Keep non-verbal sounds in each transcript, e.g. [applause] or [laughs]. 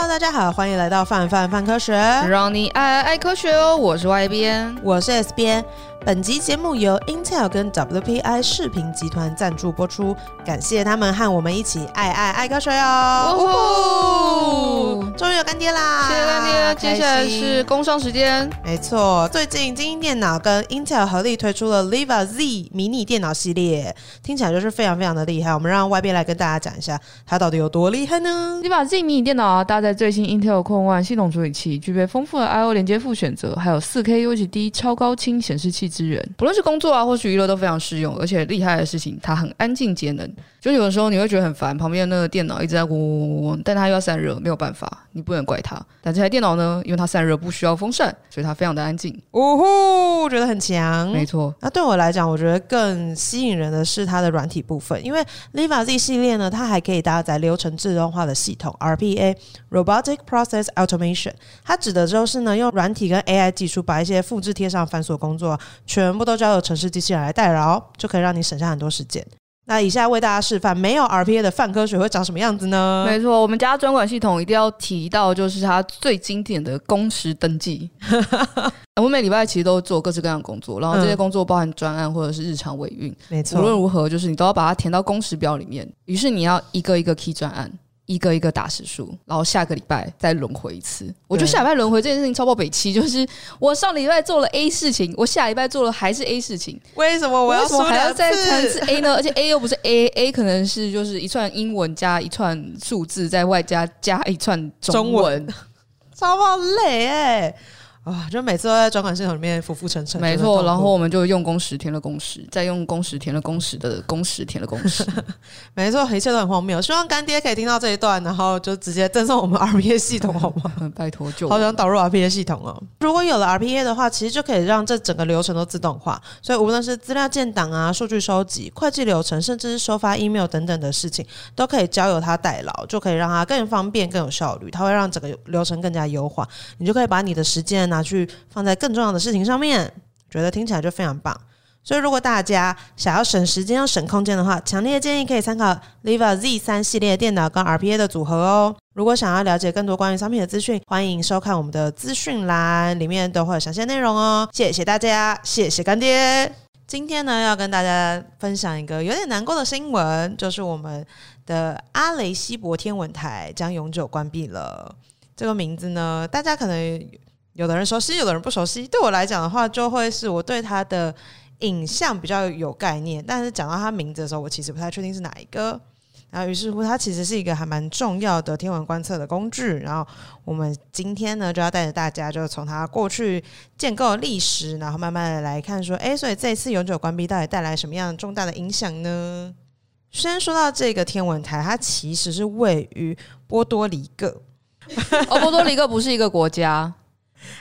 Hello，大家好，欢迎来到范范范科学，让你爱爱爱科学哦。我是 Y 边，我是 S 编。本集节目由 Intel 跟 WPI 视频集团赞助播出，感谢他们和我们一起爱爱爱科学哟！哦，终于有干爹啦！谢谢干爹。接下来是工商时间，没错，最近精英电脑跟 Intel 合力推出了 Leva Z 迷你电脑系列，听起来就是非常非常的厉害。我们让外边来跟大家讲一下，它到底有多厉害呢？Leva Z 迷你电脑啊，搭载最新 Intel Core One 系统处理器，具备丰富的 I/O 连接副选择，还有 4K UHD 超高清显示器。资源，不论是工作啊，或是娱乐都非常适用，而且厉害的事情，它很安静节能。就有的时候你会觉得很烦，旁边那个电脑一直在嗡嗡嗡嗡，但它又要散热，没有办法，你不能怪它。但这台电脑呢，因为它散热不需要风扇，所以它非常的安静。呜呼，觉得很强。没错。那对我来讲，我觉得更吸引人的是它的软体部分，因为 Leva Z 系列呢，它还可以搭载流程自动化的系统 RPA（Robotic Process Automation）。它指的就是呢，用软体跟 AI 技术，把一些复制贴上繁琐工作，全部都交由城市机器人来代劳，就可以让你省下很多时间。那以下为大家示范没有 RPA 的泛科学会长什么样子呢？没错，我们家专管系统一定要提到，就是它最经典的工时登记。[laughs] 我每礼拜其实都做各式各样的工作，然后这些工作包含专案或者是日常维运。没错，无论如何，就是你都要把它填到工时表里面。于是你要一个一个 key 专案。一个一个打时数，然后下个礼拜再轮回一次。我觉得下礼拜轮回这件事情超爆北七，就是我上礼拜做了 A 事情，我下礼拜做了还是 A 事情，为什么我要说还要再三次 A 呢？而且 A 又不是 A，A 可能是就是一串英文加一串数字，再外加加一串中文，[laughs] 超爆累哎、欸。啊、哦，就每次都在转款系统里面浮浮沉沉。没错，然后我们就用工时填了工时，再用工时填了工时的工时填了工时。[laughs] 没错，一切都很荒谬。希望干爹可以听到这一段，然后就直接赠送我们 [laughs] RPA 系统，好吗？[laughs] 拜托，就好想导入 RPA 系统哦。如果有了 RPA 的话，其实就可以让这整个流程都自动化。所以无论是资料建档啊、数据收集、会计流程，甚至是收发 email 等等的事情，都可以交由他代劳，就可以让他更方便、更有效率。它会让整个流程更加优化，你就可以把你的时间去放在更重要的事情上面，觉得听起来就非常棒。所以，如果大家想要省时间又省空间的话，强烈建议可以参考 Liva Z 三系列电脑跟 RPA 的组合哦。如果想要了解更多关于商品的资讯，欢迎收看我们的资讯栏，里面都会有详细内容哦。谢谢大家，谢谢干爹。今天呢，要跟大家分享一个有点难过的新闻，就是我们的阿雷西博天文台将永久关闭了。这个名字呢，大家可能。有的人熟悉，有的人不熟悉。对我来讲的话，就会是我对他的影像比较有概念，但是讲到他名字的时候，我其实不太确定是哪一个。然后，于是乎，它其实是一个还蛮重要的天文观测的工具。然后，我们今天呢，就要带着大家，就从它过去建构的历史，然后慢慢的来看，说，哎，所以这次永久关闭到底带来什么样重大的影响呢？先说到这个天文台，它其实是位于波多黎各。哦，波多黎各不是一个国家。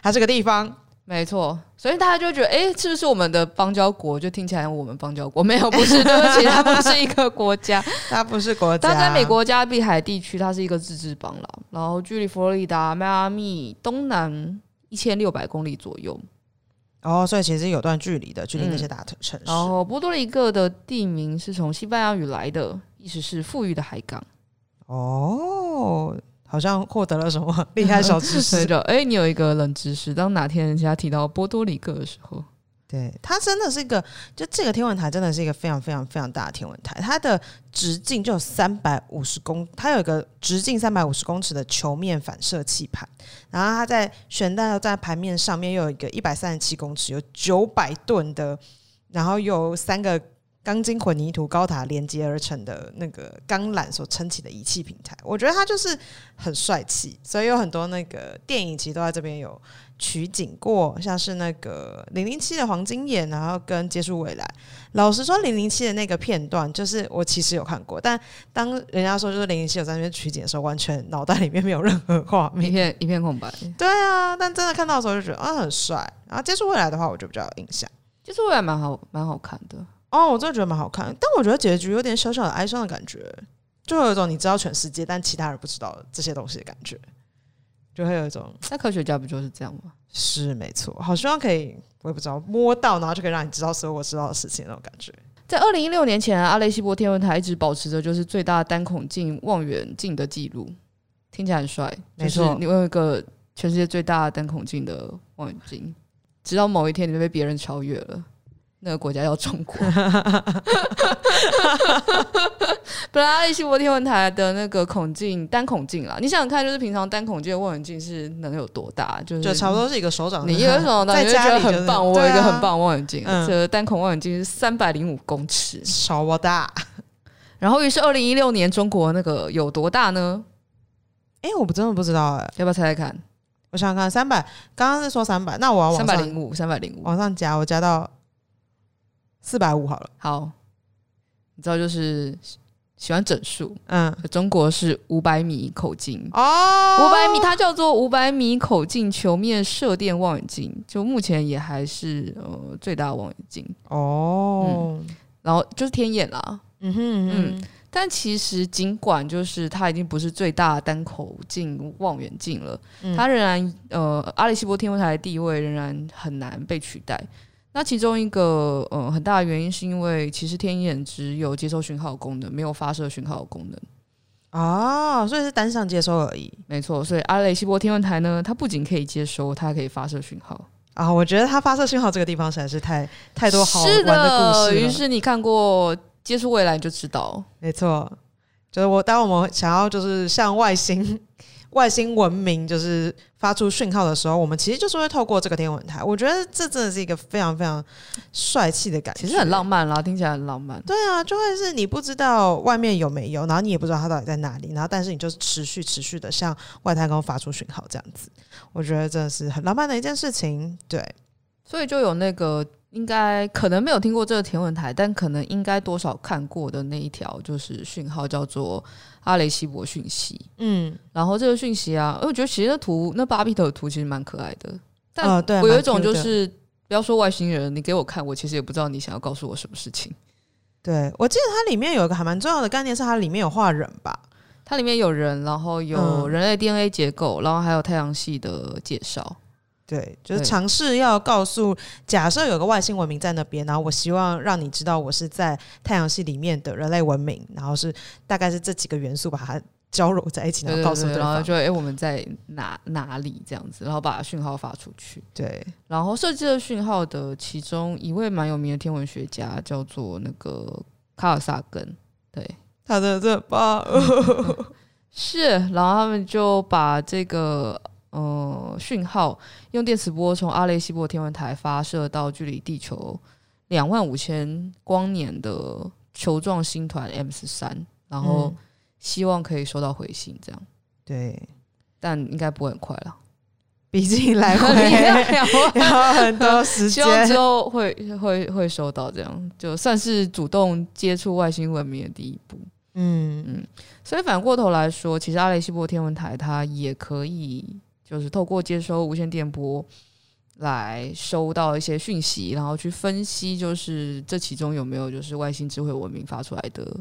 它是个地方，没错，所以大家就觉得，哎，是不是我们的邦交国？就听起来我们邦交国没有，不是，对不起，它不是一个国家，[laughs] 它不是国家。它在美国加勒比海地区，它是一个自治邦了，然后距离佛罗里达、迈阿密东南一千六百公里左右。哦，所以其实有段距离的，距离那些大城市。嗯、然后波多黎各的地名是从西班牙语来的，意思是富裕的海港。哦。好像获得了什么厉害小知识 [laughs] 的？哎、欸，你有一个冷知识。当哪天人家提到波多黎各的时候，对，它真的是一个，就这个天文台真的是一个非常非常非常大的天文台。它的直径就有三百五十公，它有一个直径三百五十公尺的球面反射器盘，然后它在悬带在盘面上面又有一个一百三十七公尺，有九百吨的，然后有三个。钢筋混凝土高塔连接而成的那个钢缆所撑起的仪器平台，我觉得它就是很帅气，所以有很多那个电影其实都在这边有取景过，像是那个零零七的黄金眼，然后跟接触未来。老实说，零零七的那个片段，就是我其实有看过，但当人家说就是零零七有在那边取景的时候，完全脑袋里面没有任何画面，一片一片空白。[laughs] 对啊，但真的看到的时候就觉得啊很帅。然后接触未来的话，我就比较有印象，接触未来蛮好蛮好看的。哦，我真的觉得蛮好看，但我觉得结局有点小小的哀伤的感觉，就会有一种你知道全世界，但其他人不知道这些东西的感觉，就会有一种。那科学家不就是这样吗？[sniffs] 是没错，好希望可以，我也不知道摸到，然后就可以让你知道所有我知道的事情那种感觉。在二零一六年前，阿雷西博天文台一直保持着就是最大单孔径望远镜的记录。听起来很帅，没错就是你有一个全世界最大的单孔径的望远镜，直到某一天你就被别人超越了。那个国家叫中国。[laughs] 本来阿雷西博天文台的那个孔径单孔径啦，你想想看，就是平常单孔径的望远镜是能有多大？就是就差不多是一个手掌。你一个手掌，[laughs] 你就觉得很棒。我有一个很棒望远镜，嗯、这个单孔望远镜是三百零五公尺，超大。然后于是二零一六年中国那个有多大呢？哎、欸，我不真的不知道哎、欸，要不要猜猜看？我想想看，三百，刚刚是说三百，那我要往三百零五，三百零五，往上加，我加到四百五好了。好，你知道就是喜欢整数，嗯，中国是五百米口径。哦，五百米，它叫做五百米口径球面射电望远镜，就目前也还是呃最大的望远镜。哦、嗯，然后就是天眼啦，嗯哼嗯，哼。嗯。但其实，尽管就是它已经不是最大单口径望远镜了，嗯、它仍然呃，阿里西博天文台的地位仍然很难被取代。那其中一个呃很大的原因，是因为其实天眼只有接收讯号功能，没有发射讯号功能。哦，所以是单向接收而已。没错，所以阿雷西博天文台呢，它不仅可以接收，它还可以发射讯号。啊，我觉得它发射讯号这个地方实在是太太多好玩的故事。于是你看过。接触未来你就知道，没错，就是我当我们想要就是向外星外星文明就是发出讯号的时候，我们其实就是会透过这个天文台。我觉得这真的是一个非常非常帅气的感觉，其实很浪漫啦，听起来很浪漫。对啊，就会是你不知道外面有没有，然后你也不知道它到底在哪里，然后但是你就是持续持续的向外太空发出讯号，这样子，我觉得真的是很浪漫的一件事情。对，所以就有那个。应该可能没有听过这个天文台，但可能应该多少看过的那一条就是讯号，叫做阿雷西博讯息。嗯，然后这个讯息啊，我觉得其实那图那巴比特的图其实蛮可爱的。但我有一种就是，不要说外星人，你给我看，我其实也不知道你想要告诉我什么事情。对，我记得它里面有一个还蛮重要的概念，是它里面有画人吧？它里面有人，然后有人类 DNA 结构，然后还有太阳系的介绍。对，就是尝试要告诉，假设有个外星文明在那边，然后我希望让你知道我是在太阳系里面的人类文明，然后是大概是这几个元素把它交融在一起，然后告诉对方，然后就哎、欸、我们在哪哪里这样子，然后把讯号发出去。对，然后设计了讯号的其中一位蛮有名的天文学家叫做那个卡尔萨根，对，他的这把是，然后他们就把这个。呃，讯号用电磁波从阿雷西博天文台发射到距离地球两万五千光年的球状星团 M 十三，然后希望可以收到回信，这样。对，但应该不会很快了，毕竟来回 [laughs] 要很多时间，希望之后会会会收到，这样就算是主动接触外星文明的第一步。嗯嗯，所以反过头来说，其实阿雷西博天文台它也可以。就是透过接收无线电波来收到一些讯息，然后去分析，就是这其中有没有就是外星智慧文明发出来的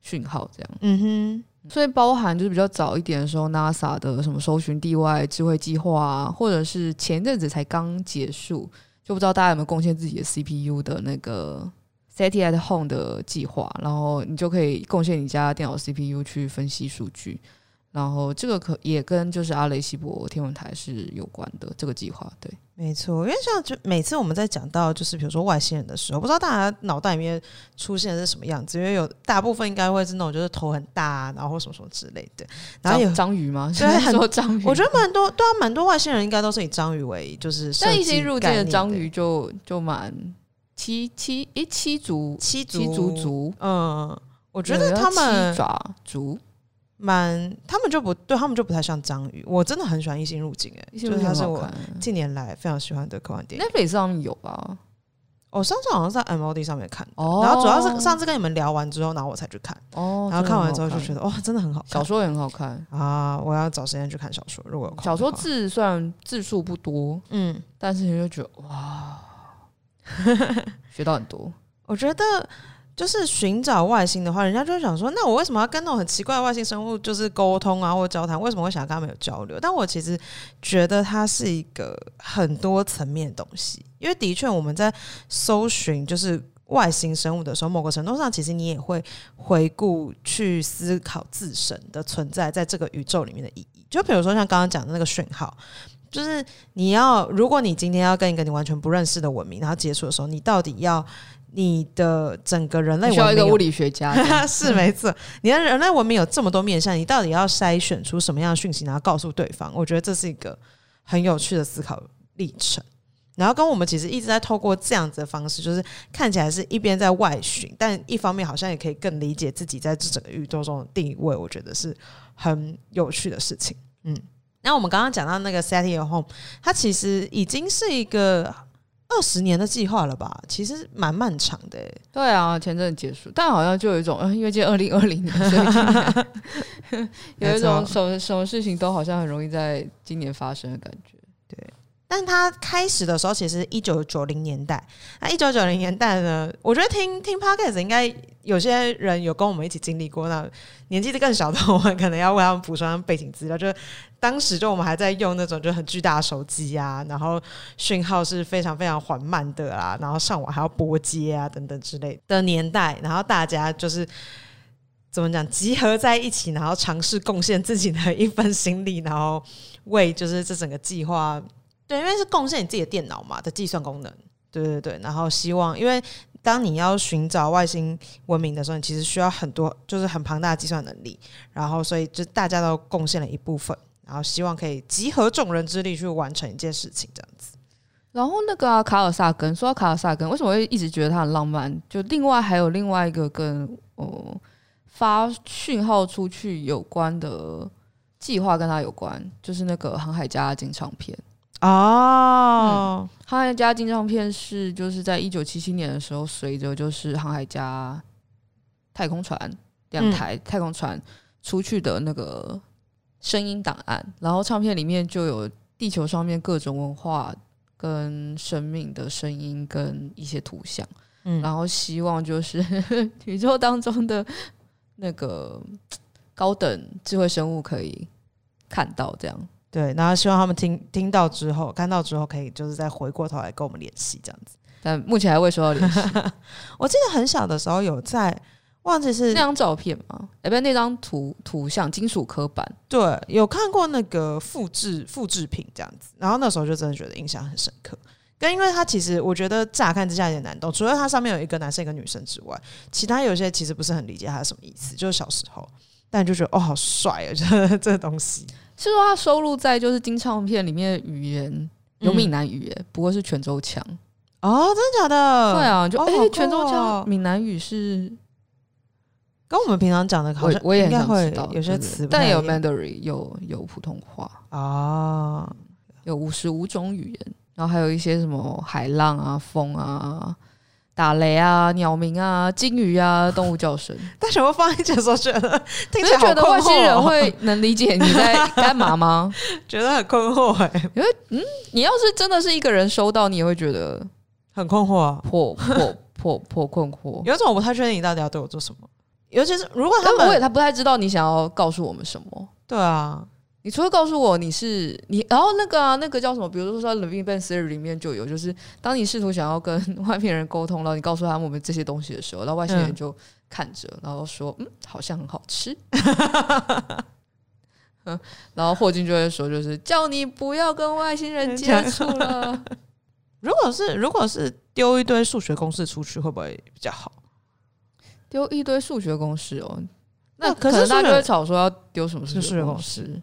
讯号，这样。嗯哼。所以包含就是比较早一点的时候，NASA 的什么搜寻地外智慧计划啊，或者是前阵子才刚结束，就不知道大家有没有贡献自己的 CPU 的那个 SETI at Home 的计划，然后你就可以贡献你家电脑 CPU 去分析数据。然后这个可也跟就是阿雷西博天文台是有关的这个计划，对，没错。因为像就每次我们在讲到就是比如说外星人的时候，不知道大家脑袋里面出现的是什么样子，因为有大部分应该会是那种就是头很大啊，然后什么什么之类的。然后有章鱼吗？对，很多章鱼。我觉得蛮多，对啊，蛮多外星人应该都是以章鱼为就是。但一些入境的章鱼就就蛮七七诶七足七足七足足，嗯，我觉得他们七爪足。蛮，他们就不对，他们就不太像章鱼。我真的很喜欢《异星入境》哎，就是它是我近年来非常喜欢的科幻电影。Netflix 上面有吧？我上次好像是在 MOD 上面看，哦，然后主要是上次跟你们聊完之后，然后我才去看。哦，然后看完之后就觉得哇，真的很好看，小说也很好看啊！我要找时间去看小说。如果有小说字虽然字数不多，嗯，但是你就觉得哇，[laughs] 学到很多。我觉得。就是寻找外星的话，人家就会想说，那我为什么要跟那种很奇怪的外星生物就是沟通啊，或者交谈？为什么会想要跟他们有交流？但我其实觉得它是一个很多层面的东西，因为的确我们在搜寻就是外星生物的时候，某个程度上，其实你也会回顾去思考自身的存在在这个宇宙里面的意义。就比如说像刚刚讲的那个讯号，就是你要，如果你今天要跟一个你完全不认识的文明然后接触的时候，你到底要你的整个人类文明需要一个物理学家是没错，你 [laughs] 的人类文明有这么多面向，你到底要筛选出什么样的讯息，然后告诉对方？我觉得这是一个很有趣的思考历程。然后跟我们其实一直在透过这样子的方式，就是看起来是一边在外寻，但一方面好像也可以更理解自己在这整个宇宙中的地位。我觉得是很有趣的事情。嗯，那我们刚刚讲到那个 Set Your Home，它其实已经是一个二十年的计划了吧？其实蛮漫长的。对啊，前阵结束，但好像就有一种，嗯，因为今年二零二零年，所以 [laughs] [laughs] 有一种什么什么事情都好像很容易在今年发生的感觉。但他开始的时候，其实一九九零年代。那一九九零年代呢？我觉得听听 Podcast 应该有些人有跟我们一起经历过。那年纪更小的我们，可能要为他们补充背景资料。就当时就我们还在用那种就很巨大的手机啊，然后讯号是非常非常缓慢的啊，然后上网还要拨接啊等等之类的年代。然后大家就是怎么讲，集合在一起，然后尝试贡献自己的一份心力，然后为就是这整个计划。对，因为是贡献你自己的电脑嘛的计算功能，对对对。然后希望，因为当你要寻找外星文明的时候，你其实需要很多，就是很庞大的计算能力。然后，所以就大家都贡献了一部分，然后希望可以集合众人之力去完成一件事情，这样子。然后那个、啊、卡尔萨根，说到卡尔萨根，为什么会一直觉得他很浪漫？就另外还有另外一个跟哦发讯号出去有关的计划跟他有关，就是那个航海家金唱片。哦，航海家金唱片是就是在一九七七年的时候，随着就是航海家太空船两台太空船出去的那个声音档案，然后唱片里面就有地球上面各种文化跟生命的声音跟一些图像，嗯，然后希望就是 [laughs] 宇宙当中的那个高等智慧生物可以看到这样。对，然后希望他们听听到之后，看到之后，可以就是再回过头来跟我们联系这样子。但目前还未收到联系。[laughs] 我记得很小的时候有在，忘记是那张照片吗？哎，不是那张图图像，金属刻板。对，有看过那个复制复制品这样子。然后那时候就真的觉得印象很深刻。跟因为它其实我觉得乍看之下有点难懂，除了它上面有一个男生一个女生之外，其他有些其实不是很理解它是什么意思。就是小时候，但就觉得哦，好帅 [laughs] 啊，这这个东西。是说它收录在就是金唱片里面的语言有闽南语耶，不过是泉州腔。哦，真的假的？对啊，就哎、哦，泉州腔闽南语是跟我们平常讲的好像我，我也很想知道有些词，但有 Mandarin 有有普通话。啊、哦，有五十五种语言，然后还有一些什么海浪啊、风啊。打雷啊，鸟鸣啊，鲸鱼啊，动物叫声。[laughs] 但是我放一起的时候觉得，听起来好困惑哦，觉得外星人会能理解你在 [laughs] 干嘛吗？[laughs] 觉得很困惑哎、欸。因为嗯，你要是真的是一个人收到，你也会觉得很困惑、啊，破破破破困惑。有种我不太确定你到底要对我做什么，尤其是如果他们，我也他不太知道你想要告诉我们什么。对啊。你除了告诉我你是你，然后那个啊，那个叫什么？比如说说《Living Ben Theory》里面就有，就是当你试图想要跟外面人沟通，然后你告诉他们我们这些东西的时候，然后外星人就看着，然后说：“嗯，好像很好吃。[laughs] ”嗯，然后霍金就会说：“就是叫你不要跟外星人接触了。[laughs] ”如果是如果是丢一堆数学公式出去，会不会比较好？丢一堆数学公式哦，那可是大家就会吵说要丢什么数学公式。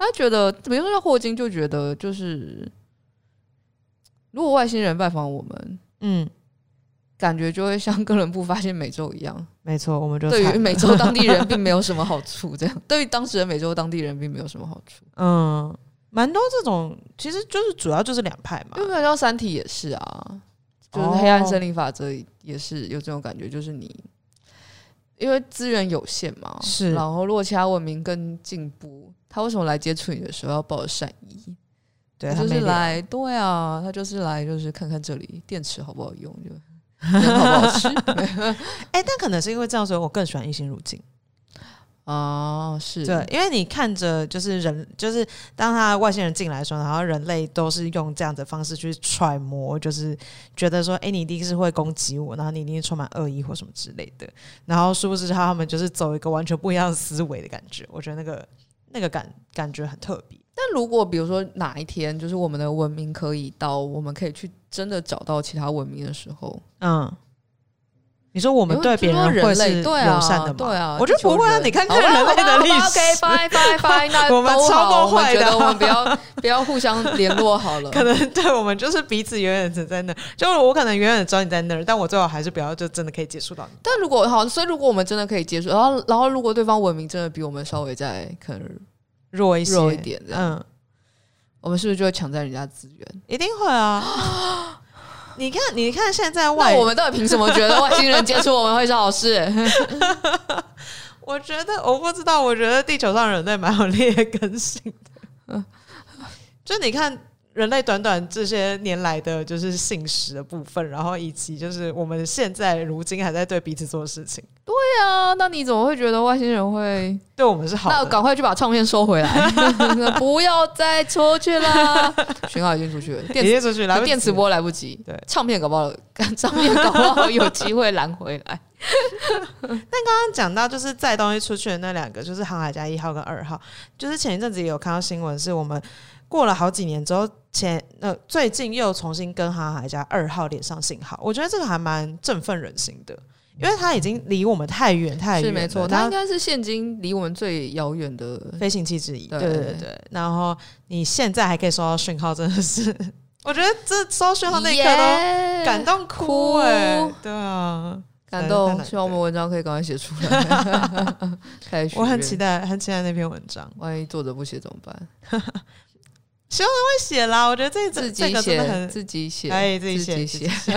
他觉得，比如说像霍金就觉得，就是如果外星人拜访我们，嗯，感觉就会像哥伦布发现美洲一样。没错，我们就对于美洲当地人并没有什么好处。这样，对于当时的美洲当地人并没有什么好处。嗯，蛮多这种，其实就是主要就是两派嘛。因为像《三体》也是啊，就是黑暗森林法则也是有这种感觉，就是你因为资源有限嘛，是，然后如果其他文明更进步。他为什么来接触你的时候要抱着善意？对，他就是来，对啊，他就是来，就是看看这里电池好不好用，就好不好吃。哎、欸，但可能是因为这样，所以我更喜欢异星入境。哦，是对，因为你看着就是人，就是当他外星人进来的时候，然后人类都是用这样的方式去揣摩，就是觉得说，哎，你一定是会攻击我，然后你一定是充满恶意或什么之类的，然后殊不知他们就是走一个完全不一样的思维的感觉，我觉得那个那个感感觉很特别。但如果比如说哪一天，就是我们的文明可以到，我们可以去真的找到其他文明的时候，嗯。你说我们对别人会是友善的吗？对啊，我觉得不会啊！你看看人类的历史，拜拜拜，[laughs] 那我们超多坏的，我们不要不要互相联络好了。[laughs] 可能对我们就是彼此远远的在那，就我可能远远的知道你在那儿，但我最好还是不要就真的可以接触到你。但如果好，所以如果我们真的可以接触，然后然后如果对方文明真的比我们稍微再可能弱一些弱一点，嗯，我们是不是就会抢占人家资源？一定会啊！[gasps] [laughs] 你看，你看，现在外，我们到底凭什么觉得外星人接触我们会是好事？[laughs] 我觉得我不知道，我觉得地球上人类蛮有劣根性的。就你看。人类短短这些年来的就是信实的部分，然后以及就是我们现在如今还在对彼此做事情。对啊，那你怎么会觉得外星人会对我们是好？那赶快去把唱片收回来，[laughs] 不要再出去啦。[laughs] 讯号已经出去了，电已经出去了，电磁波来不及。对，唱片搞不好，[laughs] 唱片搞不好有机会拦回来。但刚刚讲到就是载东西出去的那两个，就是航海家一号跟二号，就是前一阵子也有看到新闻，是我们。过了好几年之后，前呃最近又重新跟航海家二号连上信号，我觉得这个还蛮振奋人心的，因为它已经离我们太远太远。是没错，它应该是现今离我们最遥远的飞行器之一。对对对，然后你现在还可以收到讯号，真的是，我觉得这收到讯号那一刻都感动哭哎、欸，对啊，感动。希望我们文章可以赶快写出来。[laughs] 我很期待，很期待那篇文章。万一作者不写怎么办？希望他会写啦，我觉得这自己写，自己写，哎自己写，自己写。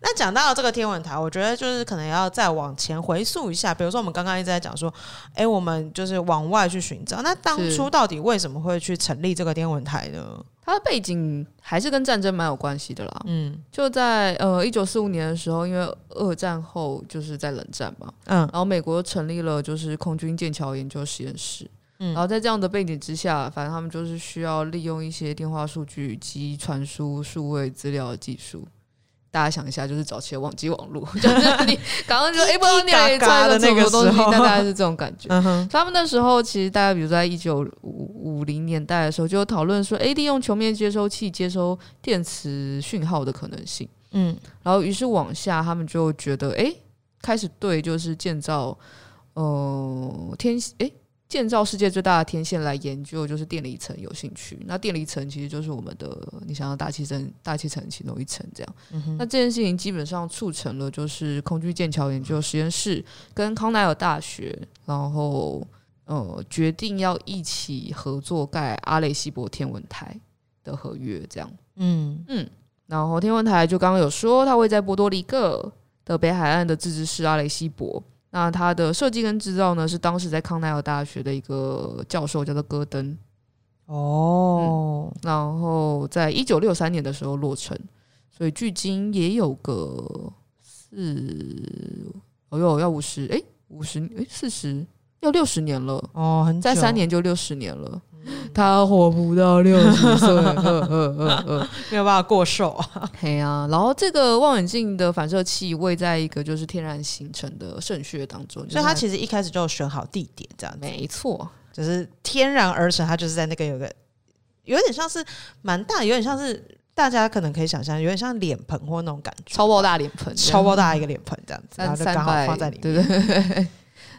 那讲到了这个天文台，我觉得就是可能要再往前回溯一下，比如说我们刚刚一直在讲说，哎、欸，我们就是往外去寻找。那当初到底为什么会去成立这个天文台呢？它的背景还是跟战争蛮有关系的啦。嗯，就在呃一九四五年的时候，因为二战后就是在冷战嘛，嗯，然后美国成立了就是空军剑桥研究实验室。然后在这样的背景之下，反正他们就是需要利用一些电话数据及传输数位资料的技术。大家想一下，就是早期的网际网络，[laughs] 就是你刚刚就哎，不知道念出的那个东西，大概是这种感觉。他们那时候其实大概比如在一九五五零年代的时候，就有讨论说，哎，利用球面接收器接收电磁讯号的可能性。嗯，然后于是往下，他们就觉得，哎，开始对就是建造，呃，天哎。建造世界最大的天线来研究，就是电离层有兴趣。那电离层其实就是我们的，你想要大气层，大气层其中一层这样。嗯、那这件事情基本上促成了，就是空军剑桥研究实验室跟康奈尔大学，然后呃决定要一起合作盖阿雷西博天文台的合约这样。嗯嗯，然后天文台就刚刚有说，它会在波多黎各的北海岸的自治市阿雷西博。那它的设计跟制造呢，是当时在康奈尔大学的一个教授，叫做戈登。哦、嗯，然后在一九六三年的时候落成，所以距今也有个四，哦哟，要五十，哎，五十，哎，四十，要六十年了。哦，很再三年就六十年了。他活不到六十岁，[laughs] 没有办法过寿啊。[laughs] 嘿啊，然后这个望远镜的反射器位在一个就是天然形成的渗穴当中，所以它其实一开始就选好地点，这样子。没错，就是天然而成，它就是在那个有个有点像是蛮大，有点像是大家可能可以想象，有点像脸盆或那种感觉，超爆大脸盆，超爆大一个脸盆这样子，然后就刚好放在里面，对对。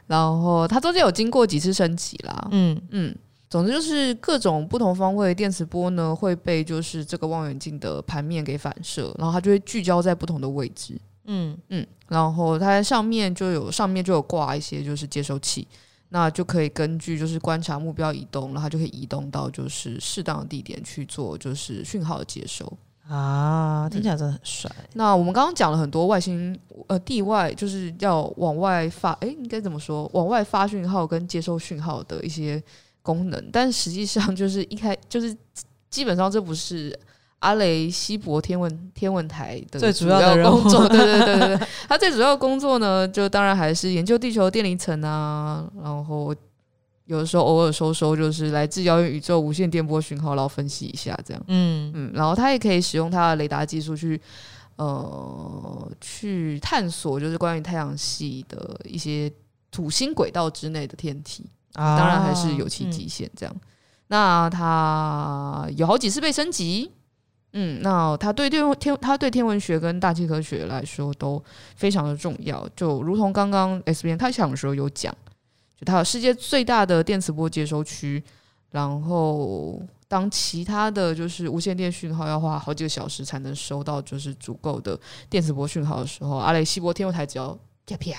然后它中间有经过几次升级啦，嗯嗯。总之就是各种不同方位的电磁波呢，会被就是这个望远镜的盘面给反射，然后它就会聚焦在不同的位置。嗯嗯，然后它在上面就有上面就有挂一些就是接收器，那就可以根据就是观察目标移动，然后它就可以移动到就是适当的地点去做就是讯号的接收啊，听起来真的很帅。嗯，那我们刚刚讲了很多外星呃地外就是要往外发，诶，应该怎么说？往外发讯号跟接收讯号的一些。功能，但实际上就是一开就是基本上这不是阿雷西博天文天文台的最主要的工作，对对对对对，他最主要的工作呢，就当然还是研究地球电离层啊，然后有的时候偶尔收收就是来自遥远宇宙无线电波讯号，然后分析一下这样，嗯嗯，然后他也可以使用他的雷达技术去。呃，去探索就是关于太阳系的一些土星轨道之内的天体，啊、当然还是有其极限。这样，嗯、那它有好几次被升级，嗯，那它对天天，它对天文学跟大气科学来说都非常的重要。就如同刚刚 S 编开场的时候有讲，就它有世界最大的电磁波接收区，然后。当其他的就是无线电讯号要花好几个小时才能收到就是足够的电磁波讯号的时候，阿雷西博天文台只要啪啪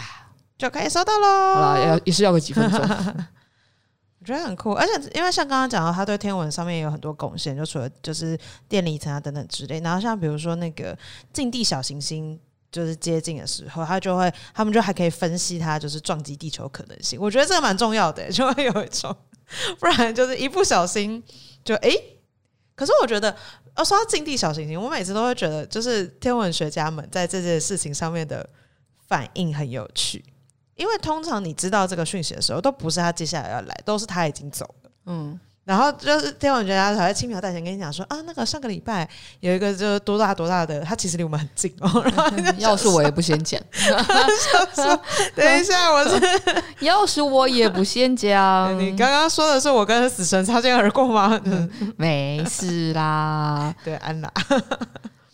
就可以收到喽。好了，要也是要个几分钟，[laughs] 我觉得很酷。而且因为像刚刚讲到，他对天文上面也有很多贡献，就除了就是电离层啊等等之类。然后像比如说那个近地小行星就是接近的时候，他就会他们就还可以分析它就是撞击地球可能性。我觉得这个蛮重要的，[laughs] 就会有一种不然就是一不小心。就诶，可是我觉得，呃，说到近地小行星，我每次都会觉得，就是天文学家们在这件事情上面的反应很有趣，因为通常你知道这个讯息的时候，都不是他接下来要来，都是他已经走了，嗯。然后就是天文学家才会轻描淡写跟你讲说啊，那个上个礼拜有一个就是多大多大的，他其实离我们很近哦。[laughs] 然后要是我也不先讲，[laughs] 等一下，我是要是我也不先讲。[laughs] 你刚刚说的是我跟死神擦肩而过吗？没事啦，对，安娜。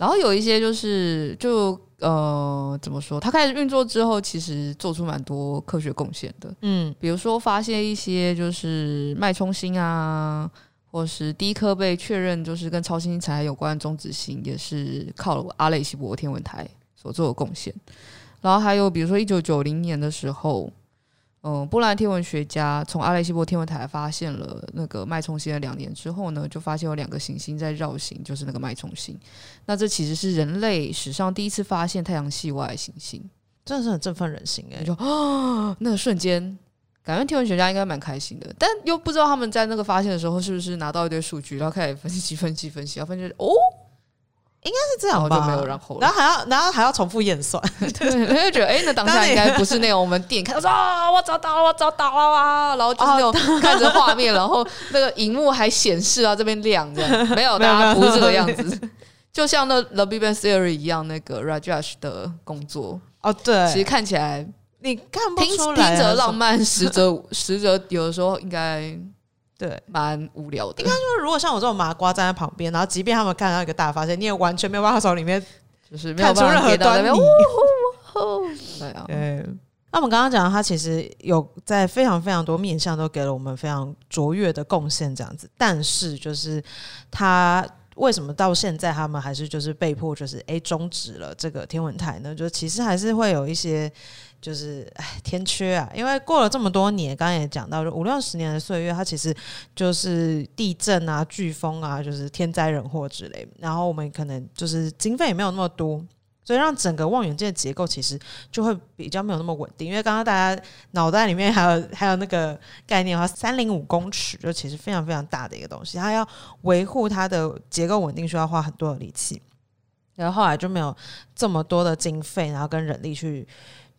然后有一些就是就。呃，怎么说？它开始运作之后，其实做出蛮多科学贡献的。嗯，比如说发现一些就是脉冲星啊，或是第一颗被确认就是跟超新星残骸有关的中子星，也是靠阿雷西博天文台所做的贡献。然后还有比如说一九九零年的时候。嗯，波兰天文学家从阿雷西博天文台发现了那个脉冲星的两年之后呢，就发现有两个行星在绕行，就是那个脉冲星。那这其实是人类史上第一次发现太阳系外行星，真的是很振奋人心哎！就啊，那个瞬间，感觉天文学家应该蛮开心的，但又不知道他们在那个发现的时候是不是拿到一堆数据，然后开始分析、分析、分析，然后发现哦。应该是这样吧，然后就没有然后，然后还要，然后还要重复验算，[laughs] 对，就觉得哎、欸，那当下应该不是那种我们电影看到说啊，我找到了，我找到了啊，然后就是那种看着画面，然后那个荧幕还显示啊这边亮这样，没有，大家不是这个样子，就像那 The Big Bang Theory 一样，那个 Rajesh 的工作哦，对，其实看起来你看不出来，听着浪漫，实则实则有的时候应该。对，蛮无聊的。应该说，如果像我这种麻瓜站在旁边，然后即便他们看到一个大发现，你也完全没有办法从里面就是看出任何端倪。对啊，对。那我们刚刚讲，他其实有在非常非常多面向都给了我们非常卓越的贡献，这样子。但是，就是他为什么到现在他们还是就是被迫就是哎终止了这个天文台呢？就其实还是会有一些。就是哎，天缺啊！因为过了这么多年，刚刚也讲到，就五六十年的岁月，它其实就是地震啊、飓风啊，就是天灾人祸之类。然后我们可能就是经费也没有那么多，所以让整个望远镜的结构其实就会比较没有那么稳定。因为刚刚大家脑袋里面还有还有那个概念话，三零五公尺就其实非常非常大的一个东西，它要维护它的结构稳定，需要花很多的力气。然后后来就没有这么多的经费，然后跟人力去。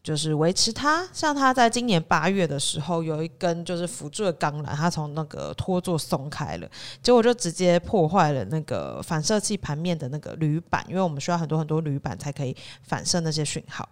就是维持它，像它在今年八月的时候，有一根就是辅助的钢缆，它从那个托座松开了，结果就直接破坏了那个反射器盘面的那个铝板，因为我们需要很多很多铝板才可以反射那些讯号。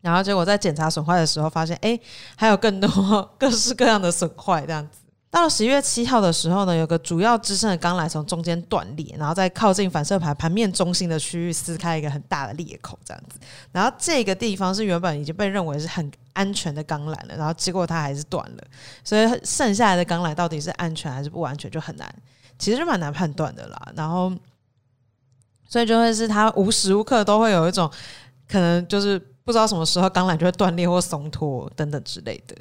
然后结果在检查损坏的时候，发现哎，还有更多 [laughs] 各式各样的损坏，这样子。到十一月七号的时候呢，有个主要支撑的钢缆从中间断裂，然后在靠近反射盘盘面中心的区域撕开一个很大的裂口，这样子。然后这个地方是原本已经被认为是很安全的钢缆了，然后结果它还是断了。所以剩下来的钢缆到底是安全还是不安全，就很难，其实就蛮难判断的啦。然后，所以就会是它无时无刻都会有一种可能，就是不知道什么时候钢缆就会断裂或松脱等等之类的。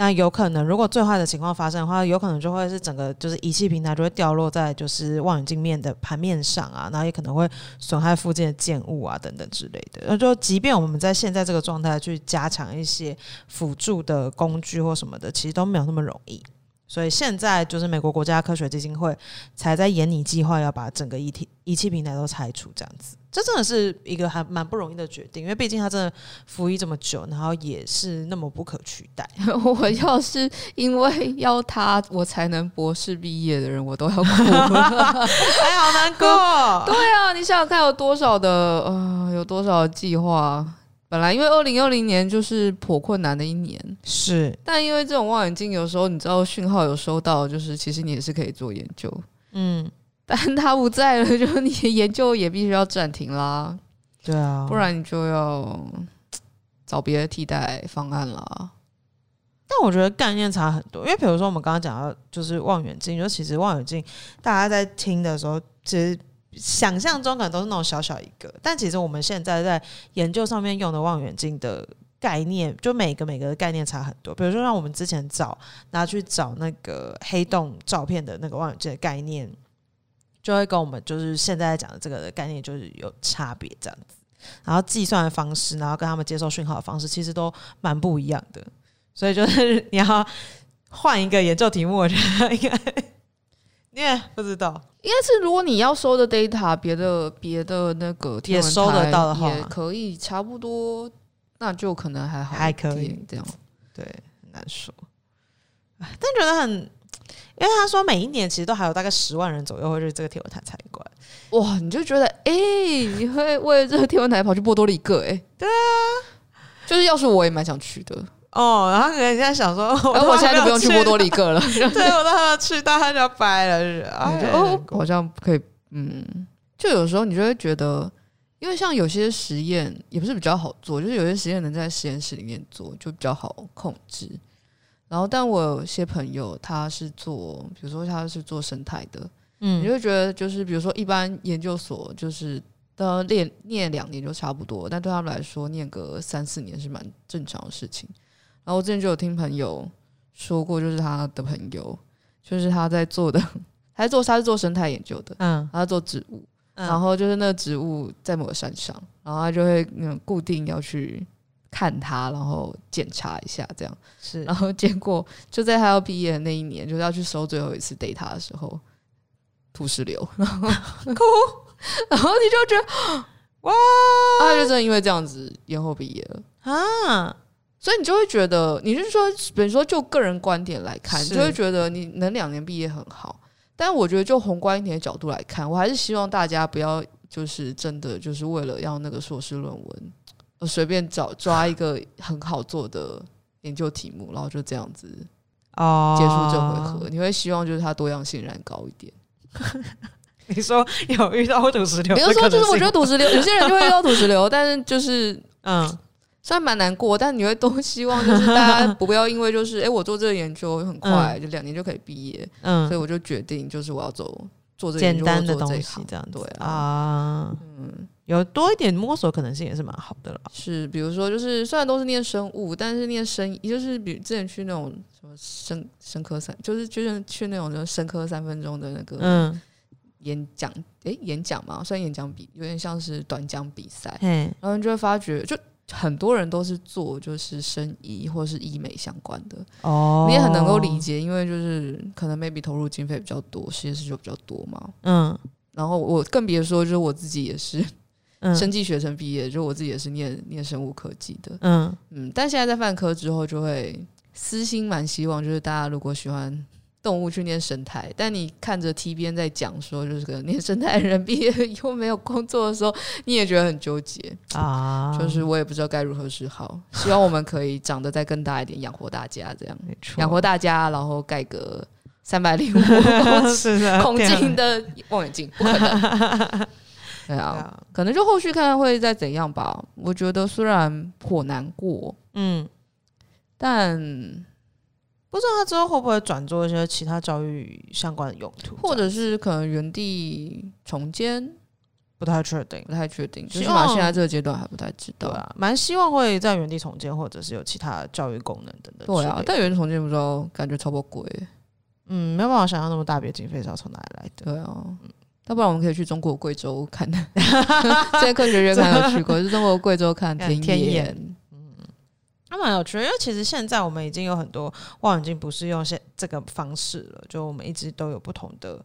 那有可能，如果最坏的情况发生的话，有可能就会是整个就是仪器平台就会掉落在就是望远镜面的盘面上啊，然后也可能会损害附近的建物啊等等之类的。那就即便我们在现在这个状态去加强一些辅助的工具或什么的，其实都没有那么容易。所以现在就是美国国家科学基金会才在研拟计划，要把整个仪器仪器平台都拆除，这样子，这真的是一个还蛮不容易的决定，因为毕竟他真的服役这么久，然后也是那么不可取代。[laughs] 我要是因为要他我才能博士毕业的人，我都要哭了，[laughs] [laughs] 哎，好难过。对啊，你想想看，有多少的呃，有多少计划。本来因为二零二零年就是颇困难的一年，是，但因为这种望远镜有时候你知道讯号有收到，就是其实你也是可以做研究，嗯，[laughs] 但他不在了，就你的研究也必须要暂停啦，对啊，不然你就要找别的替代方案啦。但我觉得概念差很多，因为比如说我们刚刚讲到就是望远镜，就其实望远镜大家在听的时候，其实。想象中可能都是那种小小一个，但其实我们现在在研究上面用的望远镜的概念，就每个每个的概念差很多。比如说，像我们之前找拿去找那个黑洞照片的那个望远镜的概念，就会跟我们就是现在在讲的这个的概念就是有差别这样子。然后计算的方式，然后跟他们接受讯号的方式，其实都蛮不一样的。所以就是你要换一个研究题目，我觉得应该。你也不知道，应该是如果你要收的 data，别的别的那个也收得到的话，也可以差不多，那就可能还好，还可以这样。对，很难说。但觉得很，因为他说每一年其实都还有大概十万人左右会去这个天文台参观。哇，你就觉得哎、欸，你会为了这个天文台跑去波多黎各？哎，对啊，就是要是我也蛮想去的。哦，然后可能现在想说，我，[laughs] 我现在就不用去波多黎各了。[laughs] 对，我都还要去，但他就要掰了，是 [laughs] 啊，哦，好像可以，嗯，就有时候你就会觉得，因为像有些实验也不是比较好做，就是有些实验能在实验室里面做，就比较好控制。然后，但我有些朋友他是做，比如说他是做生态的，嗯，你就会觉得，就是比如说一般研究所就是都念念两年就差不多，但对他们来说，念个三四年是蛮正常的事情。然后我之前就有听朋友说过，就是他的朋友，就是他在做的，他在做，他是做生态研究的，嗯，他在做植物，嗯，然后就是那个植物在某个山上，然后他就会那种固定要去看他，然后检查一下这样，是，然后结果就在他要毕业的那一年，就是要去收最后一次 data 的时候，土石流，[laughs] 然后哭，[laughs] 然后你就觉得 [gasps] 哇，他就真的因为这样子延后毕业了。啊。所以你就会觉得，你是说，比如说就个人观点来看，你就会觉得你能两年毕业很好。但我觉得就宏观一点的角度来看，我还是希望大家不要就是真的就是为了要那个硕士论文，随便找抓一个很好做的研究题目，然后就这样子哦结束这回合。你会希望就是它多样性然高一点。[laughs] 你说有遇到土石流？比如说就是我觉得土石流，有些人就会遇到土石流，但是就是 [laughs] 嗯。虽然蛮难过，但你会都 [laughs] 希望就是大家不要因为就是哎、欸，我做这个研究很快，嗯、就两年就可以毕业，嗯，所以我就决定就是我要走做这个简单的东西，这样对啊，嗯，有多一点摸索可能性也是蛮好的了。是，比如说就是虽然都是念生物，但是念生，就是比之前去那种什么生生科三，就是就是去那种就生科三分钟的那个嗯演讲，哎、欸，演讲嘛，算演讲比有点像是短讲比赛，嗯，然后你就会发觉就。很多人都是做就是生医或是医美相关的哦，你也很能够理解，因为就是可能 maybe 投入经费比较多，实验室就比较多嘛。嗯，然后我更别说，就是我自己也是生技学生毕业，就我自己也是念念生物科技的。嗯嗯，但现在在泛科之后，就会私心蛮希望，就是大家如果喜欢。动物去念生态，但你看着 T 边在讲说，就是个念生态的人毕业又没有工作的时候，你也觉得很纠结啊。就是我也不知道该如何是好。希望我们可以长得再更大一点，养活大家，这样养活大家，然后盖个三百零五 [laughs] 公尺孔径的望远镜，不可能。[laughs] 对啊，可能就后续看看会再怎样吧。我觉得虽然颇难过，嗯，但。不知道他之后会不会转做一些其他教育相关的用途，或者是可能原地重建，不太确定，不太确定。起码现在这个阶段还不太知道。对啊，蛮希望会在原地重建，或者是有其他教育功能等等。对啊，但原地重建不知道，感觉超不贵。嗯，没有办法想象那么大笔经费是要从哪里来的。对啊，要不然我们可以去中国贵州看。[laughs] 这些科学院还有 [laughs] 去过，是中国贵州看天眼。还蛮有趣的，因为其实现在我们已经有很多望远镜不是用现这个方式了，就我们一直都有不同的，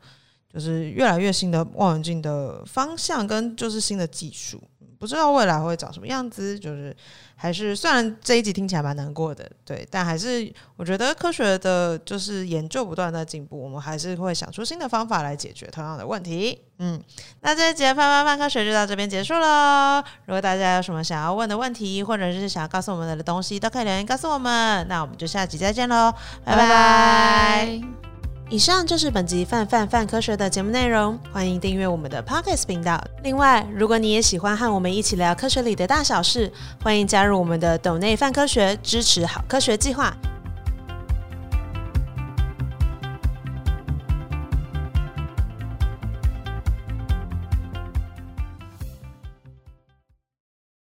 就是越来越新的望远镜的方向跟就是新的技术。不知道未来会长什么样子，就是还是虽然这一集听起来蛮难过的，对，但还是我觉得科学的就是研究不断在进步，我们还是会想出新的方法来解决同样的问题。嗯，那这一集的范范范科学就到这边结束了。如果大家有什么想要问的问题，或者是想要告诉我们的东西，都可以留言告诉我们。那我们就下集再见喽，拜拜。以上就是本集范范范科学的节目内容，欢迎订阅我们的 Pocket 频道。另外，如果你也喜欢和我们一起聊科学里的大小事，欢迎加入我们的斗内范科学支持好科学计划。